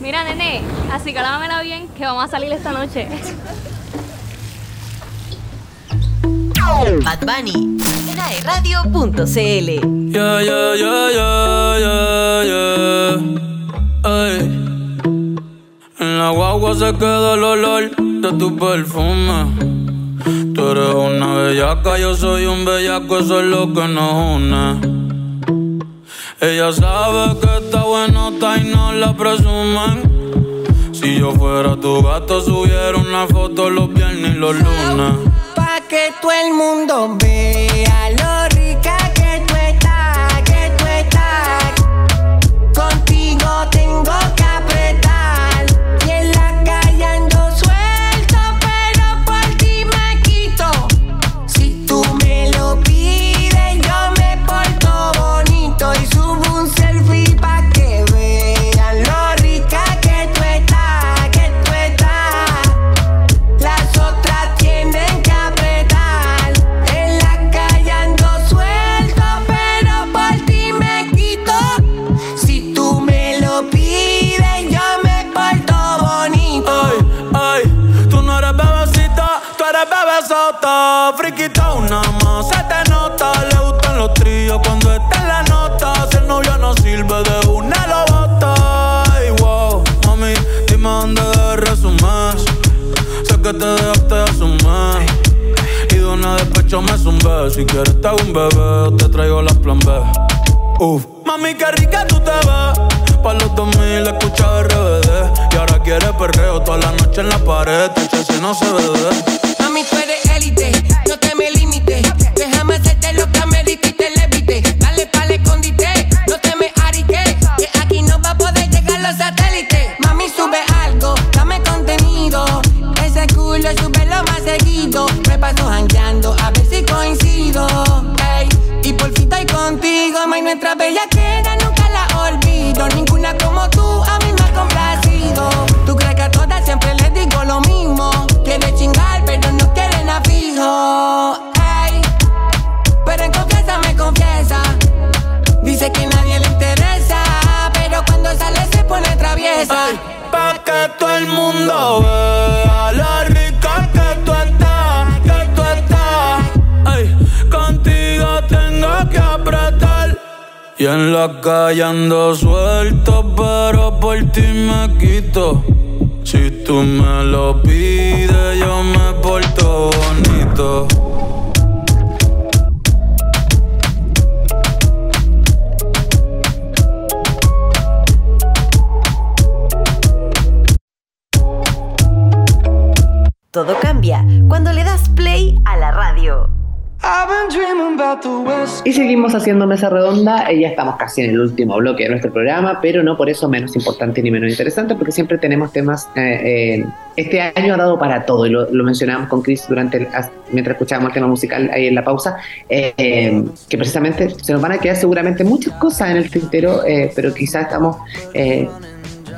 Mira, nene, así que lámela bien, que vamos a salir esta noche. Bad Bunny, radio.cl. Yeah, yeah, yeah, yeah, yeah, yeah. Ay. En la guagua se queda el olor de tu perfume. Tú eres una bellaca, yo soy un bellaco, eso es lo que nos une. Ella sabe que está y no la presumen. Si yo fuera tu gato, subiera una foto los viernes y los lunes. Pa' que todo el mundo vea lo Friquita, una más se te nota. Le gustan los tríos cuando está en la nota. Si el novio no sirve de una, lo bota. Ay, wow, mami, dime dónde resumir. Sé que te dejaste de asumir. Y de una despecho me zumbé. Si quieres te un bebé te traigo las plan B. Uf. Mami, qué rica tú te ves. Pa' los 2000 escucha RBD. Y ahora quieres perreo toda la noche en la pared. Te si no se ve. Mami, tú eres élite, Y en la calle ando suelto, pero por ti me quito. Si tú me lo pides, yo me porto bonito. Todo cambia cuando le das play a la radio. Y seguimos haciendo mesa redonda, eh, ya estamos casi en el último bloque de nuestro programa, pero no por eso menos importante ni menos interesante, porque siempre tenemos temas. eh, eh, este año ha dado para todo, y lo, lo mencionábamos con Chris durante el- as- mientras escuchábamos el tema musical ahí en la pausa, que precisamente se nos van a quedar seguramente muchas cosas en el tintero, pero quizás estamos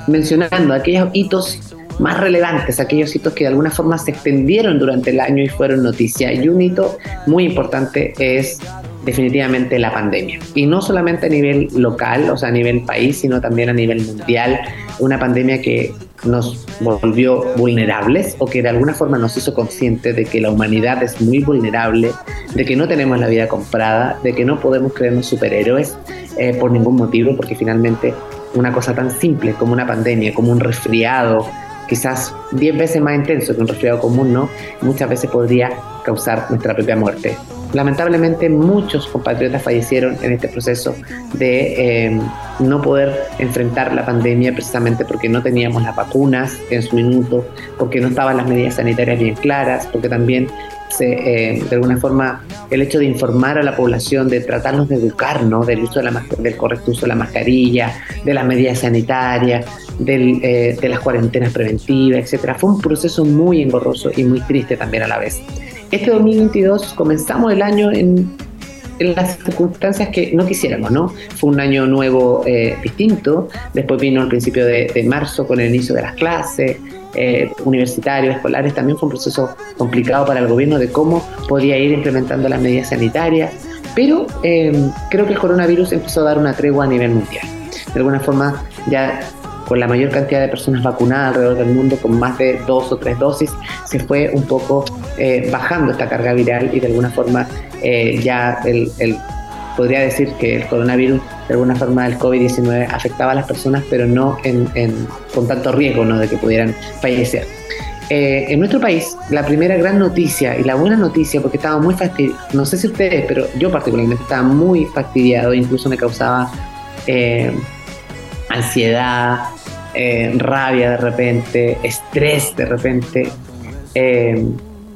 mencionando aquellos hitos más relevantes, aquellos hitos que de alguna forma se extendieron durante el año y fueron noticia. Y un hito muy importante es definitivamente la pandemia. Y no solamente a nivel local, o sea, a nivel país, sino también a nivel mundial. Una pandemia que nos volvió vulnerables o que de alguna forma nos hizo conscientes de que la humanidad es muy vulnerable, de que no tenemos la vida comprada, de que no podemos creernos superhéroes eh, por ningún motivo, porque finalmente una cosa tan simple como una pandemia, como un resfriado, quizás 10 veces más intenso que un resfriado común, ¿no? Muchas veces podría causar nuestra propia muerte. Lamentablemente muchos compatriotas fallecieron en este proceso de eh, no poder enfrentar la pandemia precisamente porque no teníamos las vacunas en su minuto, porque no estaban las medidas sanitarias bien claras, porque también se, eh, de alguna forma el hecho de informar a la población, de tratarnos de educar, ¿no? del uso de la del correcto uso de la mascarilla, de las medidas sanitarias, eh, de las cuarentenas preventivas, etcétera, fue un proceso muy engorroso y muy triste también a la vez. Este 2022 comenzamos el año en, las circunstancias que no quisiéramos, ¿no? Fue un año nuevo eh, distinto, después vino el principio de, de marzo con el inicio de las clases, eh, universitarios, escolares, también fue un proceso complicado para el gobierno de cómo podía ir implementando las medidas sanitarias, pero eh, creo que el coronavirus empezó a dar una tregua a nivel mundial. De alguna forma ya con la mayor cantidad de personas vacunadas alrededor del mundo, con más de dos o tres dosis, se fue un poco eh, bajando esta carga viral y de alguna forma eh, ya el, podría decir que el coronavirus, de alguna forma el COVID-19 afectaba a las personas, pero no en, con tanto riesgo ¿no? de que pudieran fallecer. Eh, en nuestro país, la primera gran noticia y la buena noticia, porque estaba muy fastidiado, no sé si ustedes, pero yo particularmente estaba muy fastidiado, incluso me causaba eh, ansiedad, eh, rabia de repente, estrés de repente,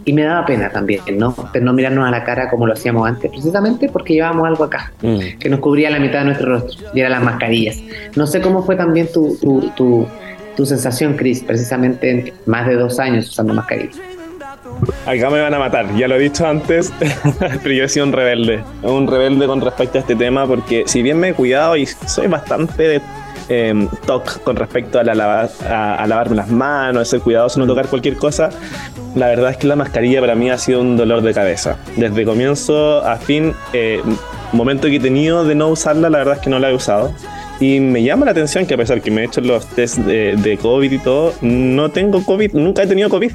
y me daba pena también, ¿no? De no mirarnos a la cara como lo hacíamos antes, precisamente porque llevábamos algo acá, mm. que nos cubría la mitad de nuestro rostro, y eran las mascarillas. No sé cómo fue también tu, tu, tu tu sensación, Chris, precisamente en más de dos años usando mascarilla? Acá me van a matar, ya lo he dicho antes, pero yo he sido un rebelde, un rebelde con respecto a este tema porque si bien me he cuidado y soy bastante de eh, toc con respecto a, la a, lavarme las manos, ser cuidadoso, no tocar cualquier cosa, la verdad es que la mascarilla para mí ha sido un dolor de cabeza. Desde comienzo a fin, eh, momento que he tenido de no usarla, la verdad es que no la he usado. Y me llama la atención que a pesar que me he hecho los test de, COVID y todo, no tengo COVID, nunca he tenido COVID.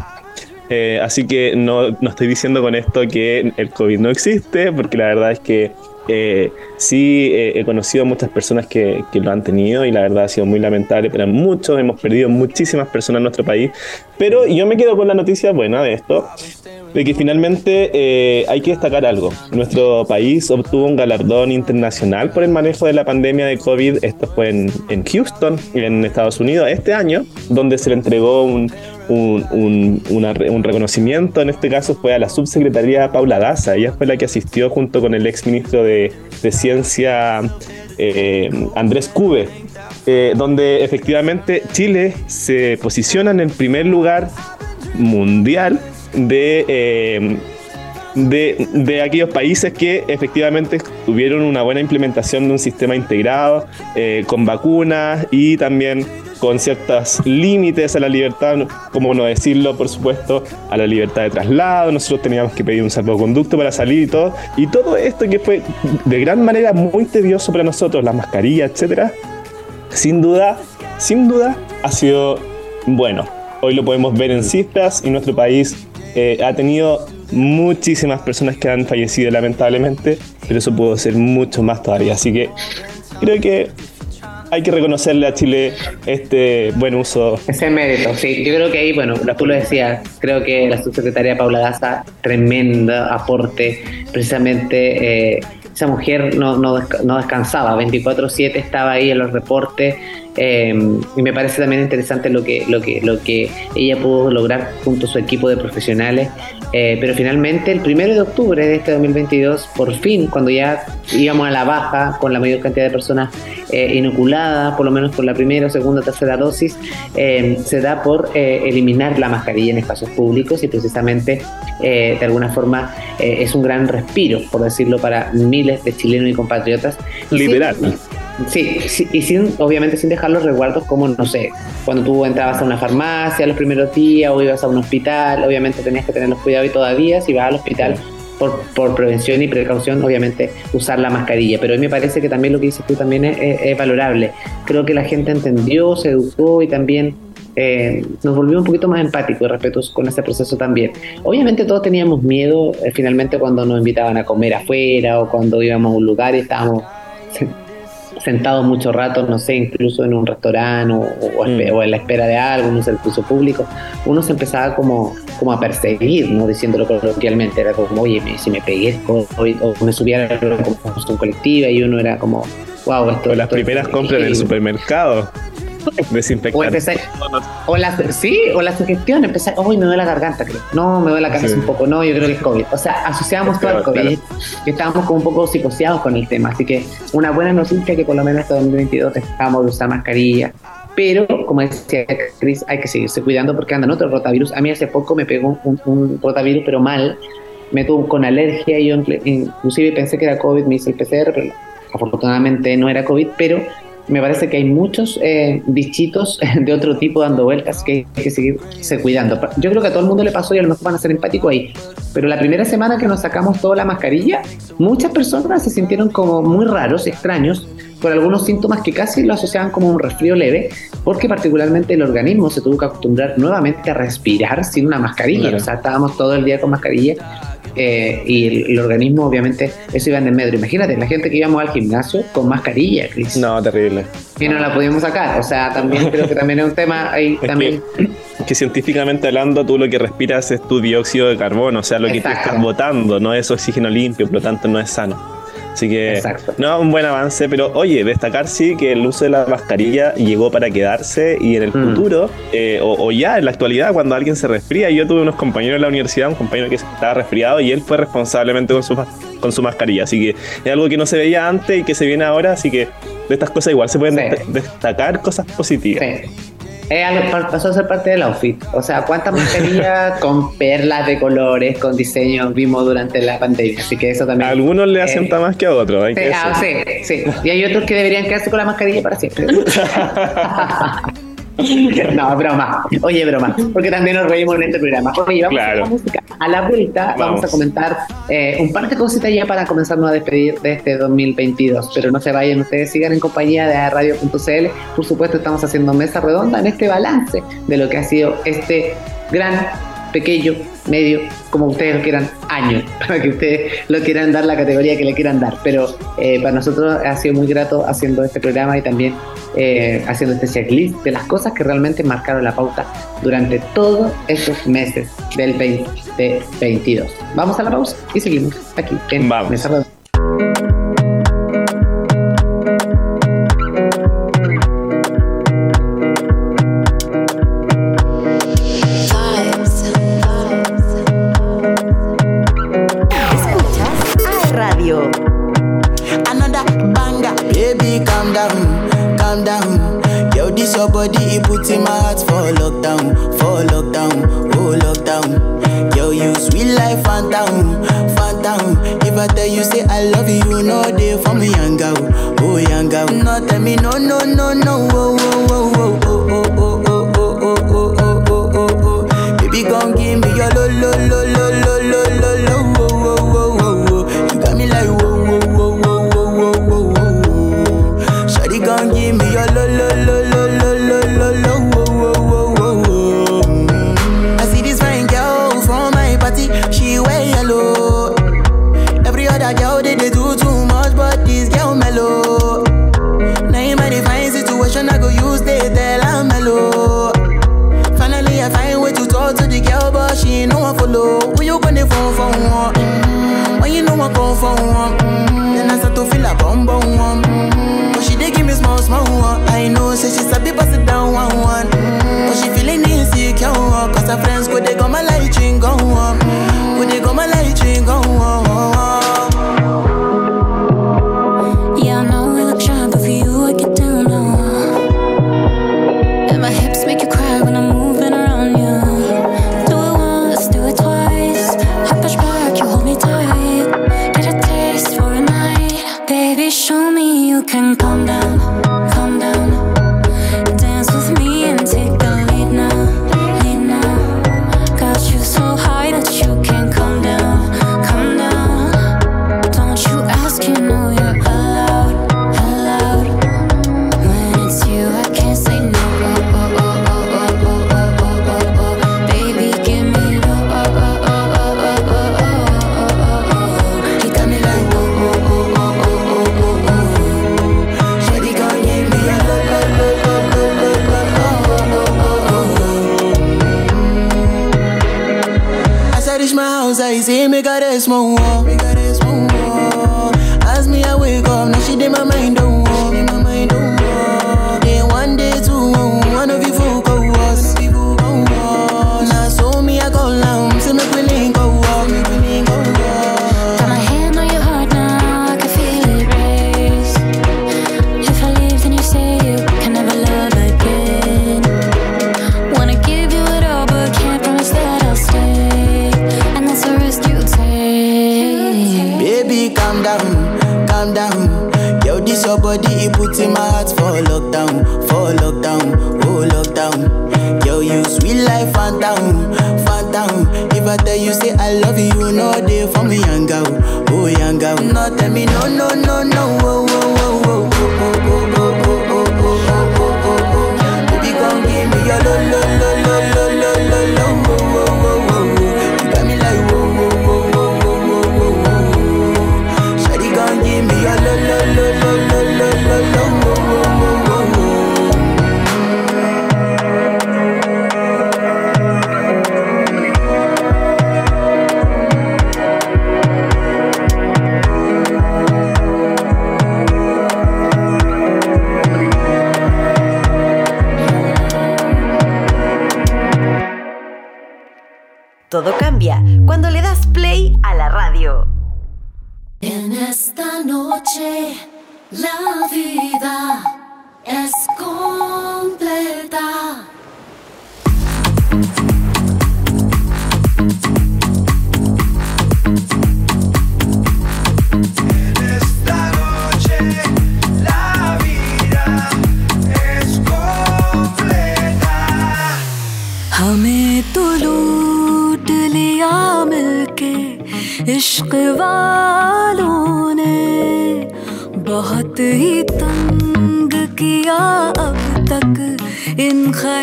Eh, así que no, no, estoy diciendo con esto que el COVID no existe, porque la verdad es que eh, sí eh, he conocido muchas personas que, que, lo han tenido y la verdad ha sido muy lamentable para muchos, hemos perdido muchísimas personas en nuestro país, pero yo me quedo con la noticia buena de esto, de que finalmente eh, hay que destacar algo. Nuestro país obtuvo un galardón internacional por el manejo de la pandemia de COVID. Esto fue en, en Houston, en Estados Unidos, este año, donde se le entregó un, un, un, reconocimiento, en este caso fue a la subsecretaría Paula Daza. Ella fue la que asistió junto con el ex ministro de, de Ciencia eh, Andrés Cube, eh, donde efectivamente Chile se posiciona en el primer lugar mundial de, eh, de, de, aquellos países que efectivamente tuvieron una buena implementación de un sistema integrado eh, con vacunas y también con ciertos límites a la libertad, como no decirlo, por supuesto, a la libertad de traslado. Nosotros teníamos que pedir un salvoconducto para salir y todo. Y todo esto que fue de gran manera muy tedioso para nosotros, las mascarillas, etcétera, sin duda, sin duda, ha sido bueno. Hoy lo podemos ver en cifras y nuestro país eh, ha tenido muchísimas personas que han fallecido lamentablemente, pero eso pudo ser mucho más todavía. Así que creo que hay que reconocerle a Chile este buen uso. Ese mérito, sí. Yo creo que ahí, bueno, tú lo decías, creo que la subsecretaria Paula Daza, tremendo aporte, precisamente. Eh, esa mujer no, no, no descansaba, 24/7 estaba ahí en los reportes, Em, y me parece también interesante lo que, lo, que, lo que ella pudo lograr junto a su equipo de profesionales. Eh, pero finalmente, el primero de octubre de este 2022, por fin, cuando ya íbamos a la baja con la mayor cantidad de personas eh, inoculadas, por lo menos por la primera, segunda, tercera dosis, em, se da por eh, eliminar la mascarilla en espacios públicos y precisamente, de alguna forma, es un gran respiro, por decirlo, para miles de chilenos y compatriotas. Liberal. Sí, y sin, obviamente sin dejar los resguardos como, no sé, cuando tú entrabas a una farmacia los primeros días o ibas a un hospital, obviamente tenías que tener los cuidados y todavía si vas al hospital por, por, prevención y precaución, obviamente usar la mascarilla. Pero a mí me parece que también lo que dices tú también es, valorable. Creo que la gente entendió, se educó y también eh, nos volvió un poquito más empáticos y respetuosos con este proceso también. Obviamente todos teníamos miedo eh, finalmente cuando nos invitaban a comer afuera o cuando íbamos a un lugar y estábamos sentado mucho rato, no sé, incluso en un restaurante o, mm. en la espera de algo, en un servicio público, uno se empezaba como, como a perseguir, ¿no? Diciéndolo coloquialmente, era como, oye, si me pegué o, me subiera a la colectiva y uno era como, wow, esto... O las primeras compras en el supermercado. Desinfectante. O, la, sí, o la sugestión, empezar, uy, me duele la garganta, creo. No, me duele la cabeza un poco, no, yo creo que es COVID. O sea, asociamos todo al COVID y estábamos como un poco psicoseados con el tema. Así que una buena noticia que por lo menos hasta 2022 dejamos de usar mascarilla. Pero, como decía Chris, hay que seguirse cuidando porque andan otros rotavirus. A mí hace poco me pegó un, rotavirus, pero mal. Me tuvo con alergia y yo inclusive pensé que era COVID, me hice el PCR, pero afortunadamente no era COVID, pero me parece que hay muchos eh, bichitos de otro tipo dando vueltas que hay que seguirse cuidando. Yo creo que a todo el mundo le pasó y a lo mejor van a ser empáticos ahí. Pero la primera semana que nos sacamos toda la mascarilla, muchas personas se sintieron como muy raros, extraños, con algunos síntomas que casi lo asociaban como un resfrío leve, porque particularmente el organismo se tuvo que acostumbrar nuevamente a respirar sin una mascarilla. Claro. O sea, estábamos todo el día con mascarilla eh, y el, el organismo, obviamente, eso iba en el medio. Imagínate, la gente que íbamos al gimnasio con mascarilla, Cris. No, terrible. Y no la pudimos sacar. O sea, también creo que también es un tema ahí también. que, que científicamente hablando, tú lo que respiras es tu dióxido de carbono, o sea, lo que te estás botando, no es oxígeno limpio, por lo tanto no es sano. Así que, Exacto. no, un buen avance, pero oye, destacar sí que el uso de la mascarilla llegó para quedarse y en el Mm. futuro, eh, o, o ya en la actualidad, cuando alguien se resfría, yo tuve unos compañeros en la universidad, un compañero que estaba resfriado y él fue responsablemente con su, con su mascarilla, así que es algo que no se veía antes y que se viene ahora, así que de estas cosas igual se pueden Sí. destacar cosas positivas. Sí. Es algo- pa- pasó a ser parte del outfit. O sea, cuántas mascarillas con perlas de colores, con diseños vimos durante la pandemia. Así que eso A también. algunos le Eh, asienta más que a otros, hay Sí, que ah, sí, sí. Y hay otros que deberían quedarse con la mascarilla para siempre. no, broma. Oye, broma. Porque también nos reímos en este programa. Oye, vamos a Claro. la música. A la vuelta vamos, Vamos. a comentar eh, un par de cositas ya para comenzarnos a despedir de este 2022. Pero no se vayan, ustedes sigan en compañía de radio.cl. Por supuesto, estamos haciendo mesa redonda en este balance de lo que ha sido este gran pequeño, medio, como ustedes lo quieran, año, para que ustedes lo quieran dar la categoría que le quieran dar. Pero eh, para nosotros ha sido muy grato haciendo este programa y también eh, haciendo este checklist de las cosas que realmente marcaron la pauta durante todos estos meses del 2022. Vamos a la pausa y seguimos aquí en Vamos. Mesa For one, mm-hmm. then I start to feel a bum bum one. Mm-hmm. But she dey give me small small one. I know, say she sabi pass it down one one. Mm-hmm. But she feeling insecure, cause her friends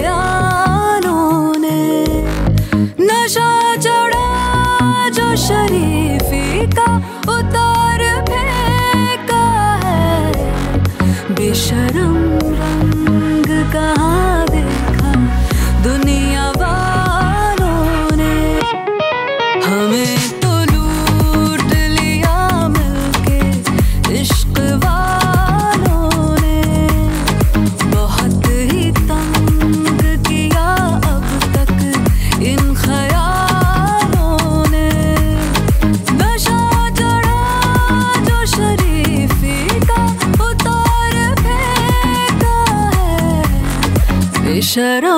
इन ने नशा चढ़ा जो शरीफी का उतार Terus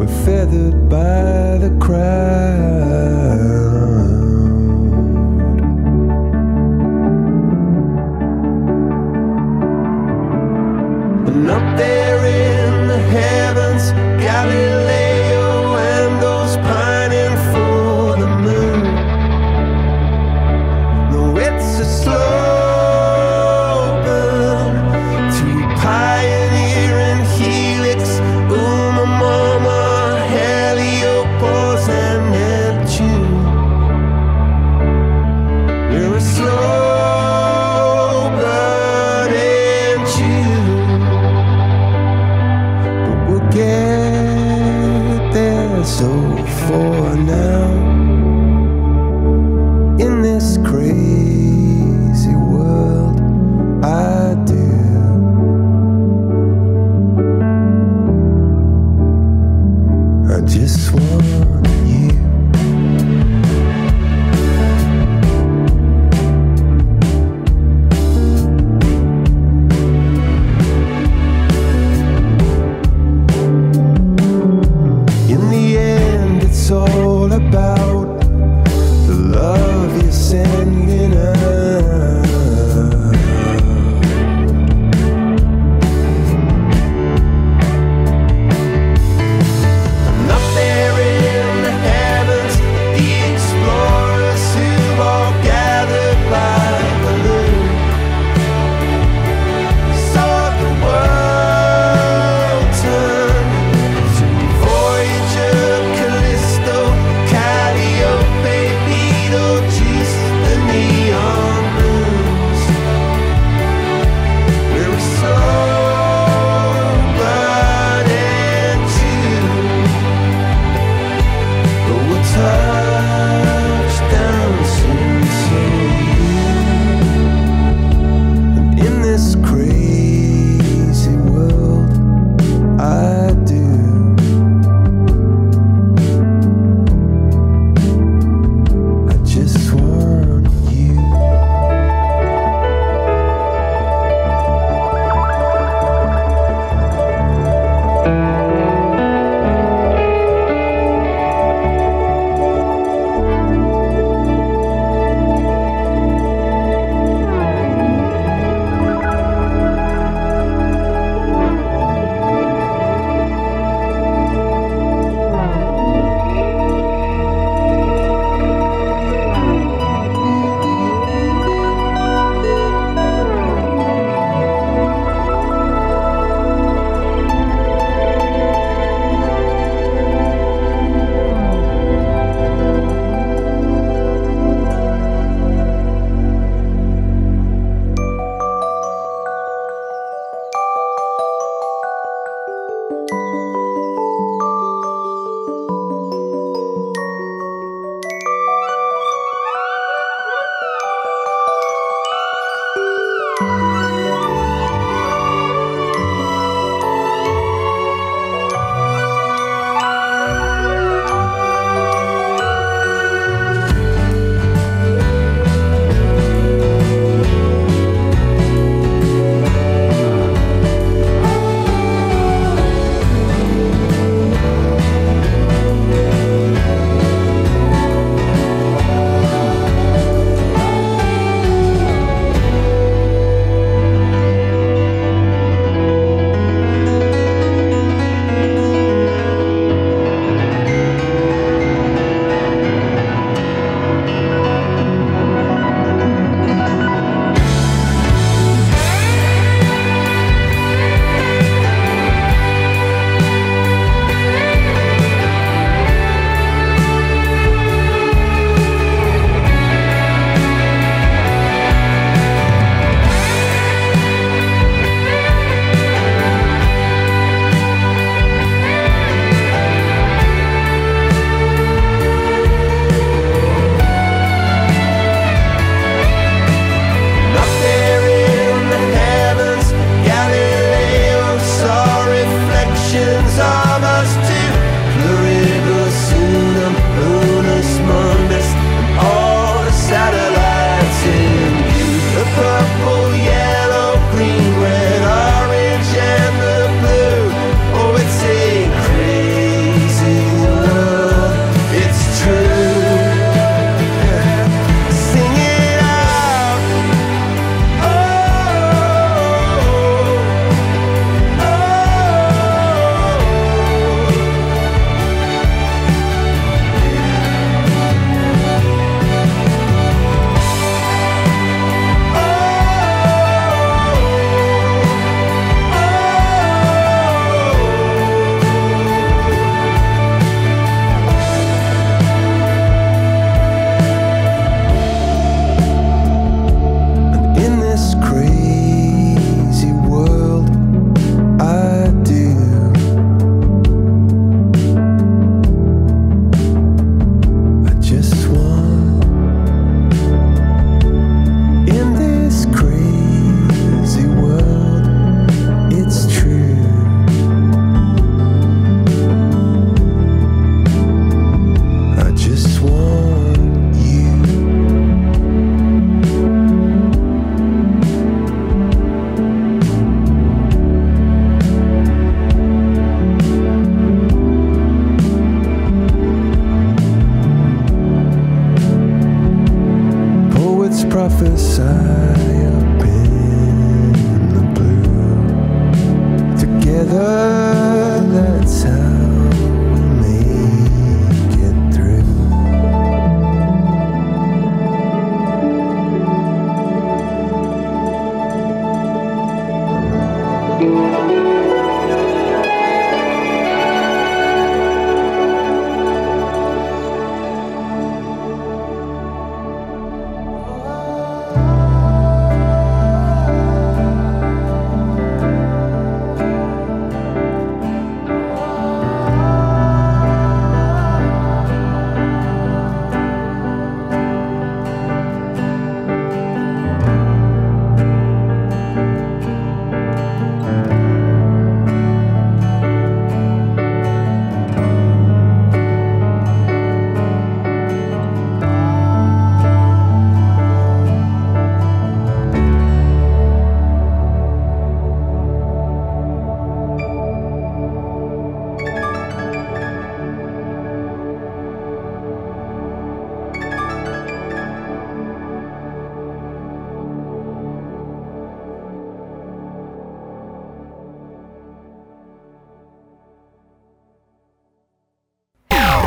we're feathered by the crowd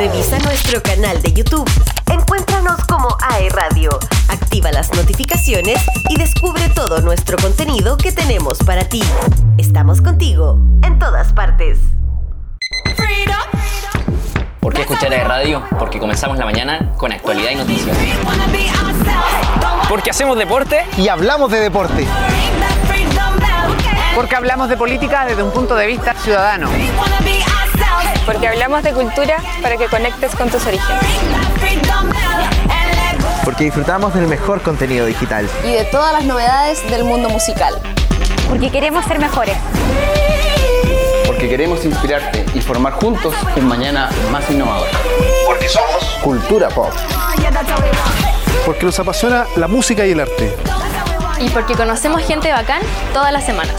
Revisa nuestro canal de YouTube. Encuéntranos como AE Radio. Activa las notificaciones y descubre todo nuestro contenido que tenemos para ti. Estamos contigo en todas partes. ¿Por qué escuchar a radio? Porque comenzamos la mañana con actualidad y noticias. Porque hacemos deporte y hablamos de deporte. Porque hablamos de política desde un punto de vista ciudadano. Porque hablamos de cultura para que conectes con tus orígenes. Porque disfrutamos del mejor contenido digital. Y de todas las novedades del mundo musical. Porque queremos ser mejores. Porque queremos inspirarte y formar juntos un mañana más innovador. Porque somos Cultura Pop. Porque nos apasiona la música y el arte. Y porque conocemos gente bacán todas las semanas.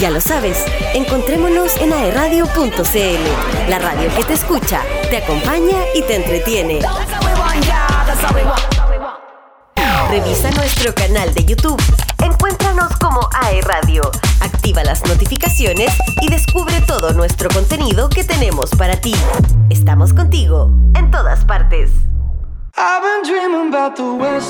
Ya lo sabes, encontrémonos en aeradio.cl, la radio que te escucha, te acompaña y te entretiene. Revisa nuestro canal de YouTube. Encuéntranos como AE Radio. Activa las notificaciones y descubre todo nuestro contenido que tenemos para ti. Estamos contigo en todas partes.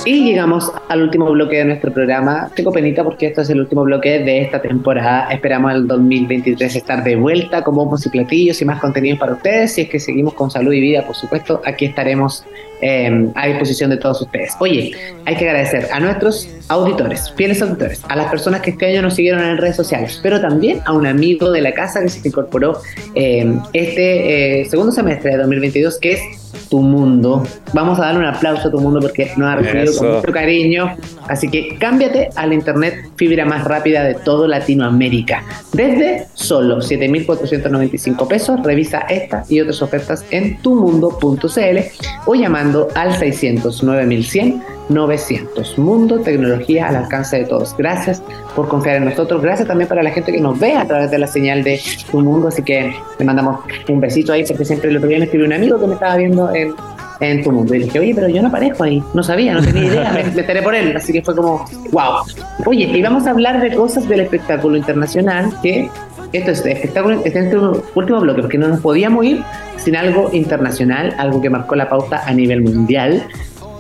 Y llegamos al último bloque de nuestro programa. Tengo penita porque esto es el último bloque de esta temporada. Esperamos el 2023 estar de vuelta con bombos y platillos y más contenidos para ustedes. Si es que seguimos con salud y vida, por supuesto, aquí estaremos eh, a disposición de todos ustedes. Oye, hay que agradecer a nuestros auditores, fieles auditores, a las personas que este año nos siguieron en redes sociales, pero también a un amigo de la casa que se incorporó eh, este eh, segundo semestre de 2022, que es Tu Mundo. Vamos a darle un aplauso a Tu Mundo porque nos ha recibido Eso. con mucho cariño. Así que cámbiate a la internet fibra más rápida de todo Latinoamérica. Desde solo 7.495 pesos, revisa esta y otras ofertas en tumundo.cl o llamando al 600 9100 900. Mundo, tecnología al alcance de todos. Gracias por confiar en nosotros. Gracias también para la gente que nos ve a través de la señal de Tu Mundo. Así que le mandamos un besito ahí porque siempre día me escribió un amigo que me estaba viendo en, en Tu Mundo. Y le dije, oye, pero yo no aparezco ahí. No sabía, no tenía idea. me, me enteré por él. Así que fue como, wow. Oye, y vamos a hablar de cosas del espectáculo internacional que esto es espectáculo, este es nuestro último bloque, porque no nos podíamos ir sin algo internacional, algo que marcó la pauta a nivel mundial,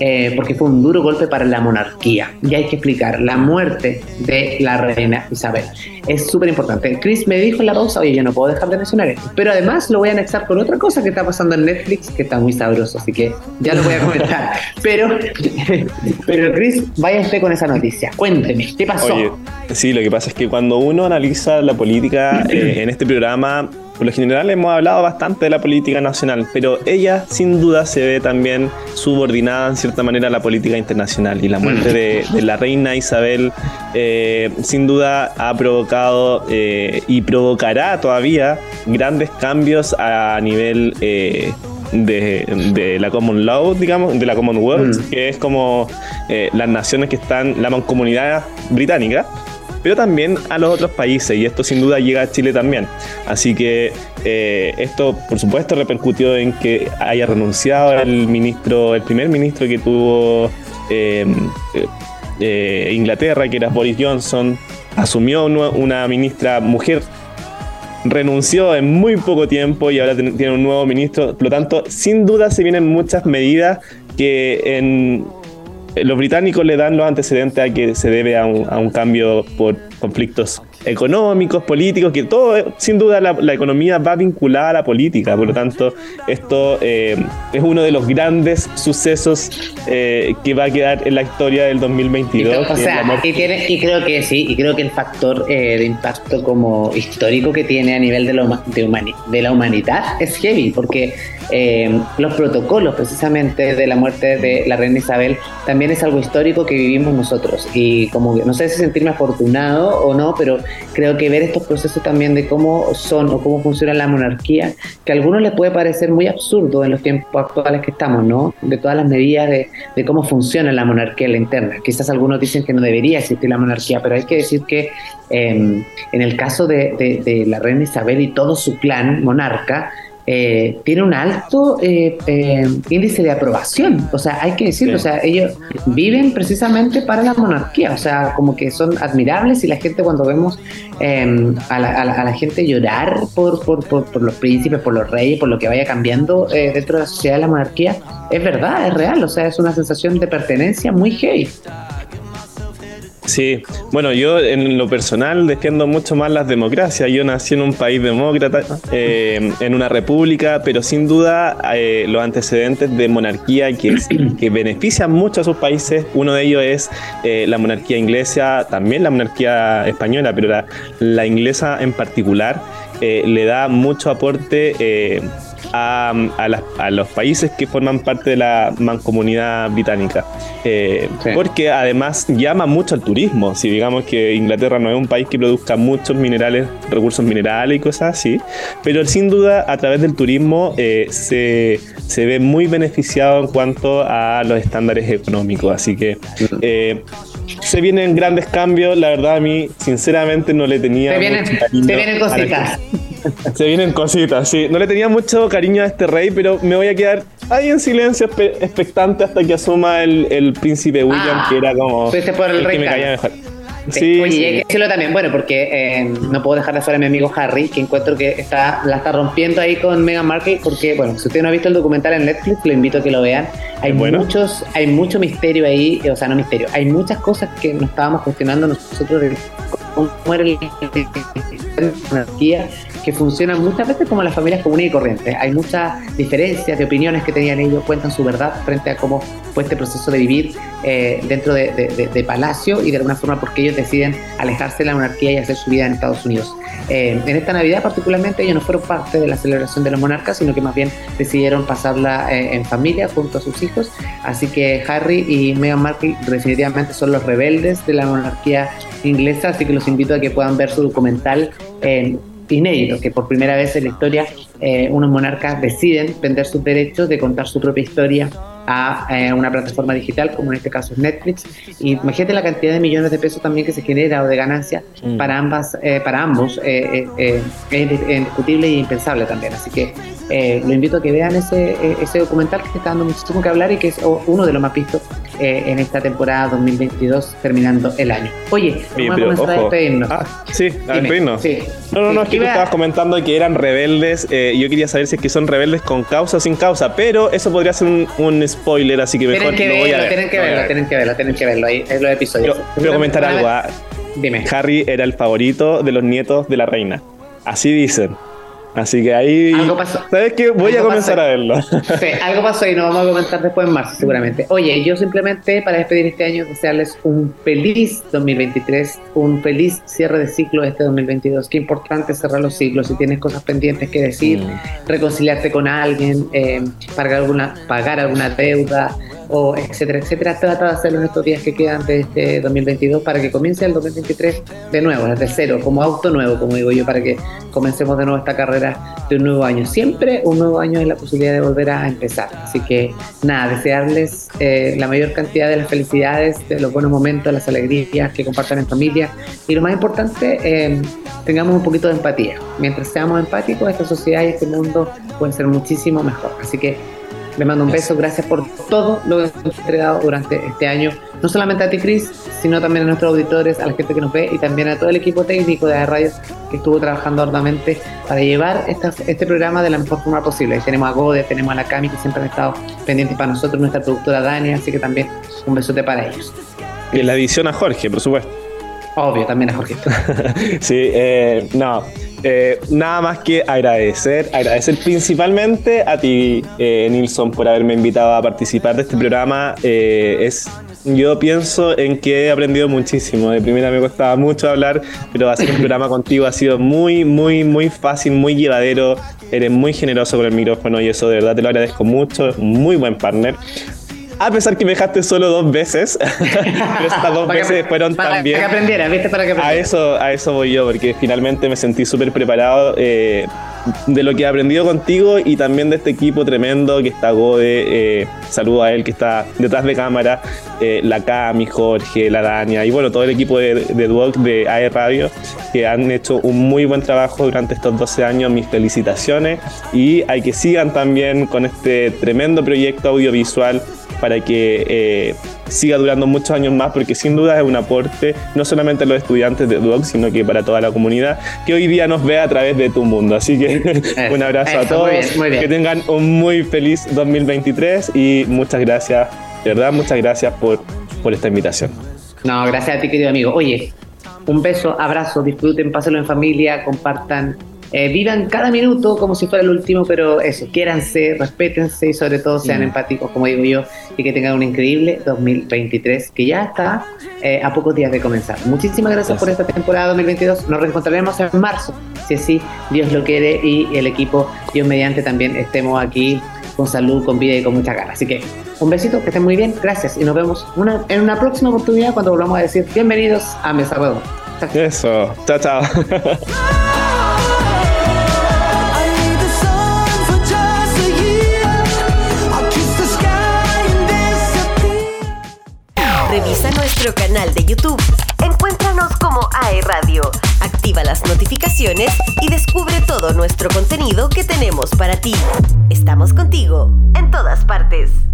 eh, porque fue un duro golpe para la monarquía. Y hay que explicar, la muerte de la reina Isabel es súper importante. Chris me dijo en la pausa, oye, yo no puedo dejar de mencionar esto, pero además lo voy a anexar con otra cosa que está pasando en Netflix, que está muy sabroso, así que ya lo voy a comentar. pero, pero Chris, vaya usted con esa noticia. Cuénteme, ¿qué pasó? Oye, sí, lo que pasa es que cuando uno analiza la política eh, en este programa, por lo general hemos hablado bastante de la política nacional, pero ella sin duda se ve también subordinada en cierta manera a la política internacional y la muerte de, de la reina Isabel eh, sin duda ha provocado eh, y provocará todavía grandes cambios a nivel eh, de, de la Common Law, digamos, de la Commonwealth, que es como eh, las naciones que están, la mancomunidad británica, pero también a los otros países, y esto sin duda llega a Chile también. Así que eh, esto, por supuesto, repercutió en que haya renunciado el ministro, el primer ministro que tuvo eh, eh, Inglaterra, que era Boris Johnson, asumió una, ministra mujer renunció en muy poco tiempo y ahora tiene un nuevo ministro. Por lo tanto, sin duda se vienen muchas medidas que en los británicos le dan los antecedentes a que se debe a un, a un cambio por conflictos económicos, políticos, que todo, sin duda la, la economía va vinculada a la política, por lo tanto esto eh, es uno de los grandes sucesos eh, que va a quedar en la historia del Y 2022. creo- o sea, y, tiene, y creo que sí, y creo que el factor eh, de impacto como histórico que tiene a nivel de, humani- de la humanidad es heavy, porque eh, los protocolos precisamente de la muerte de la reina Isabel también es algo histórico que vivimos nosotros. Y como no sé si sentirme afortunado o no, pero creo que ver estos procesos también de cómo son o cómo funciona la monarquía, que a algunos les puede parecer muy absurdo en los tiempos actuales que estamos, ¿no? De todas las medidas de, de cómo funciona la monarquía en la interna. Quizás algunos dicen que no debería existir la monarquía, pero hay que decir que eh, en el caso de, de- de la reina Isabel y todo su clan monarca, eh, tiene un alto eh, eh, índice de aprobación. O sea, hay que decirlo, Sí. o sea, ellos viven precisamente para la monarquía, o sea, como que son admirables y la gente cuando vemos eh, a, la, a la- a la gente llorar por, por, por, por los príncipes, por los reyes, por lo que vaya cambiando eh, dentro de la sociedad de la monarquía, es verdad, es real, o sea, es una sensación de pertenencia muy heavy. Sí, bueno, yo en lo personal defiendo mucho más las democracias. Yo nací en un país demócrata, eh, en una república, pero sin duda eh, los antecedentes de monarquía que, que benefician mucho a sus países, uno de ellos es eh, la monarquía inglesa, también la monarquía española, pero la, la inglesa en particular eh, le da mucho aporte. A, a las- a los países que forman parte de la mancomunidad británica. Eh, Porque además llama mucho al turismo. Si digamos que Inglaterra no es un país que produzca muchos minerales, recursos minerales y cosas así, pero sin duda a través del turismo eh, se, se ve muy beneficiado en cuanto a los estándares económicos. Así que eh, se vienen grandes cambios. La verdad, a mí, sinceramente, no le tenía. Se vienen, mucho cariño se vienen cositas. se vienen cositas, sí. No le tenía mucho cariño a este rey, pero me voy a quedar ahí en silencio expectante hasta que asuma el, el príncipe William, Ah, que era como fuiste por el que rey me Carlos. caía mejor. Sí, Sí, Oye, sí. hay que decirlo también, bueno, porque eh, no puedo dejar de fuera a mi amigo Harry, que encuentro que está, la está rompiendo ahí con Meghan Markle, porque, bueno, si usted no ha visto el documental en Netflix, lo invito a que lo vean. Hay bueno? muchos, hay mucho misterio ahí, o sea, no misterio, hay muchas cosas que nos estábamos cuestionando nosotros de cómo era la monarquía que funciona muchas veces como las familias comunes y corrientes. Hay muchas diferencias de opiniones que tenían ellos, cuentan su verdad frente a cómo fue este proceso de vivir eh, dentro de, de- de- de Palacio y de alguna forma porque ellos deciden alejarse de la monarquía y hacer su vida en Estados Unidos. Eh, en esta Navidad particularmente ellos no fueron parte de la celebración de los monarcas, sino que más bien decidieron pasarla eh, en familia junto a sus hijos. Así que Harry y Meghan Markle definitivamente son los rebeldes de la monarquía inglesa, así que los invito a que puedan ver su documental eh, inédito, que por primera vez en la historia eh, unos monarcas deciden vender sus derechos de contar su propia historia a eh, una plataforma digital, como en este caso es Netflix. Y imagínate la cantidad de millones de pesos también que se genera o de ganancia Mm. para ambas, eh, para ambos, eh, eh, eh, es indiscutible y impensable también. Así que eh, lo invito a que vean ese, eh, ese documental que está dando muchísimo que hablar y que es o- uno de los más vistos eh, en esta temporada 2022, terminando el año. Oye, Oye, vamos a ojo. despedirnos. Ah, sí, a despedirnos. sí. No, no, no, es que tú estabas comentando que eran rebeldes. eh, yo quería saber si es que son rebeldes con causa o sin causa, pero eso podría ser un, un spoiler, así que mejor Tienen que lo voy a ver. tienen que verlo, ver. tienen que verlo, tienen que verlo ahí los episodios. Quiero, quiero comentar algo. ah. Dime. Harry era el favorito de los nietos de la reina. Así dicen. Así que ahí. Algo pasó. ¿Sabes qué? Voy a comenzar pasó. a verlo. Sí, algo pasó y nos vamos a comentar después en marzo seguramente. Oye, yo simplemente para despedir este año desearles un feliz 2023, un feliz cierre de ciclo este 2022. Qué importante cerrar los ciclos, si tienes cosas pendientes que decir, reconciliarte con alguien, eh, pagar, alguna, pagar alguna deuda o etcétera, etcétera. Trata de hacerlo en estos días que quedan de este 2022 para que comience el 2023 de nuevo, desde cero, como auto nuevo, como digo yo, para que comencemos de nuevo esta carrera de un nuevo año. Siempre un nuevo año es la posibilidad de volver a empezar. Así que nada, desearles eh, la mayor cantidad de las felicidades, de los buenos momentos, las alegrías que compartan en familia y lo más importante, eh, tengamos un poquito de empatía. Mientras seamos empáticos, esta sociedad y este mundo pueden ser muchísimo mejor. Así que Le mando un beso, gracias por todo lo que hemos entregado durante este año. No solamente a ti, Cris, sino también a nuestros auditores, a la gente que nos ve y también a todo el equipo técnico de la radio que estuvo trabajando arduamente para llevar esta- este programa de la mejor forma posible. Ahí tenemos a Gode, tenemos a la Cami que siempre han estado pendientes para nosotros, nuestra productora Dani, así que también un besote para ellos. Y la edición a Jorge, por supuesto. Obvio, también a Jorge. sí, eh, no. Eh, nada más que agradecer, agradecer principalmente a ti, eh, Nilsson, por haberme invitado a participar de este programa. Eh, es, yo pienso en que he aprendido muchísimo. De primera me costaba mucho hablar, pero hacer un programa contigo ha sido muy, muy, muy fácil, muy llevadero. Eres muy generoso con el micrófono y eso de verdad te lo agradezco mucho. Muy buen partner. A pesar que me dejaste solo dos veces, pero estas dos Para que- veces fueron para también. que aprendiera, ¿viste? Para que A aprendiera. eso, a eso voy yo, porque finalmente me sentí súper preparado eh, de lo que he aprendido contigo y también de este equipo tremendo que está Gode. Eh, saludo a él que está detrás de cámara, eh, la Cami, Jorge, la Dania y bueno, todo el equipo de, de Duoc de AE Radio que han hecho un muy buen trabajo durante estos 12 años. Mis felicitaciones y hay que sigan también con este tremendo proyecto audiovisual para que eh, siga durando muchos años más, porque sin duda es un aporte no solamente a los estudiantes de Duoc, sino que para toda la comunidad que hoy día nos ve a través de tu mundo. Así que un abrazo a todos, muy bien, muy bien. que tengan un muy feliz 2023 y muchas gracias, de verdad, muchas gracias por, por esta invitación. No, gracias a ti, querido amigo. Oye, un beso, abrazo, disfruten, pásenlo en familia, compartan, eh, vivan cada minuto como si fuera el último, pero eso, quiéranse, respétense y sobre todo sean empáticos, como digo yo, y que tengan un increíble 2023 que ya está eh, a pocos días de comenzar. Muchísimas gracias por esta temporada 2022. Nos reencontraremos en marzo, si así Dios lo quiere y el equipo, Dios mediante, también estemos aquí con salud, con vida y con mucha ganas. Así que un besito, que estén muy bien, gracias y nos vemos una- en una próxima oportunidad cuando volvamos a decir bienvenidos a Mesa Redonda. Eso, chao, chao. nuestro canal de YouTube. Encuéntranos como AE Radio. Activa las notificaciones y descubre todo nuestro contenido que tenemos para ti. Estamos contigo en todas partes.